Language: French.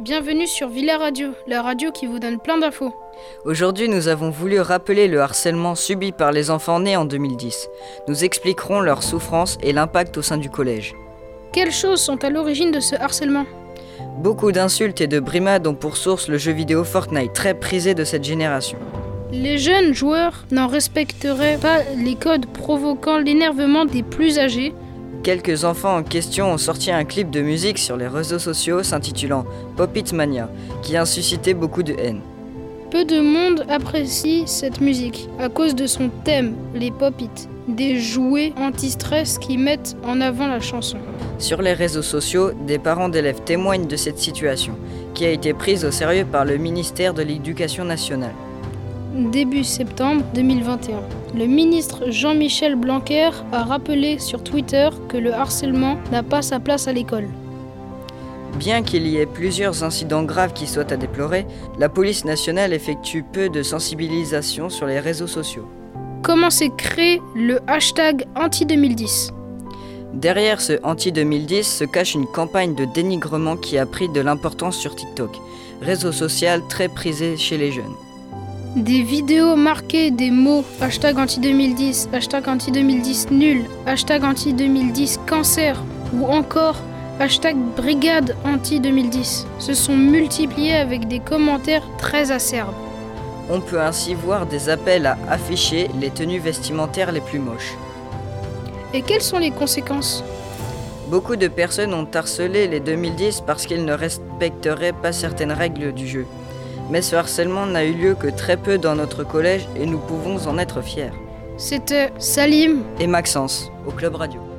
Bienvenue sur Villa Radio, la radio qui vous donne plein d'infos. Aujourd'hui, nous avons voulu rappeler le harcèlement subi par les enfants nés en 2010. Nous expliquerons leurs souffrances et l'impact au sein du collège. Quelles choses sont à l'origine de ce harcèlement? Beaucoup d'insultes et de brimades ont pour source le jeu vidéo Fortnite, très prisé de cette génération. Les jeunes joueurs n'en respecteraient pas les codes provoquant l'énervement des plus âgés. Quelques enfants en question ont sorti un clip de musique sur les réseaux sociaux s'intitulant Pop It Mania, qui a suscité beaucoup de haine. Peu de monde apprécie cette musique à cause de son thème, les pop-it, des jouets anti-stress qui mettent en avant la chanson. Sur les réseaux sociaux, des parents d'élèves témoignent de cette situation, qui a été prise au sérieux par le ministère de l'Éducation nationale. Début septembre 2021, le ministre Jean-Michel Blanquer a rappelé sur Twitter que le harcèlement n'a pas sa place à l'école. Bien qu'il y ait plusieurs incidents graves qui soient à déplorer, la police nationale effectue peu de sensibilisation sur les réseaux sociaux. Comment s'est créé le hashtag anti-2010 Derrière ce anti-2010 se cache une campagne de dénigrement qui a pris de l'importance sur TikTok, réseau social très prisé chez les jeunes. Des vidéos marquées des mots hashtag anti-2010, hashtag anti-2010 nul, hashtag anti-2010 cancer ou encore hashtag brigade anti-2010 se sont multipliés avec des commentaires très acerbes. On peut ainsi voir des appels à afficher les tenues vestimentaires les plus moches. Et quelles sont les conséquences? Beaucoup de personnes ont harcelé les 2010 parce qu'ils ne respecteraient pas certaines règles du jeu. Mais ce harcèlement n'a eu lieu que très peu dans notre collège et nous pouvons en être fiers. C'était Salim Et Maxence, au Club Radio.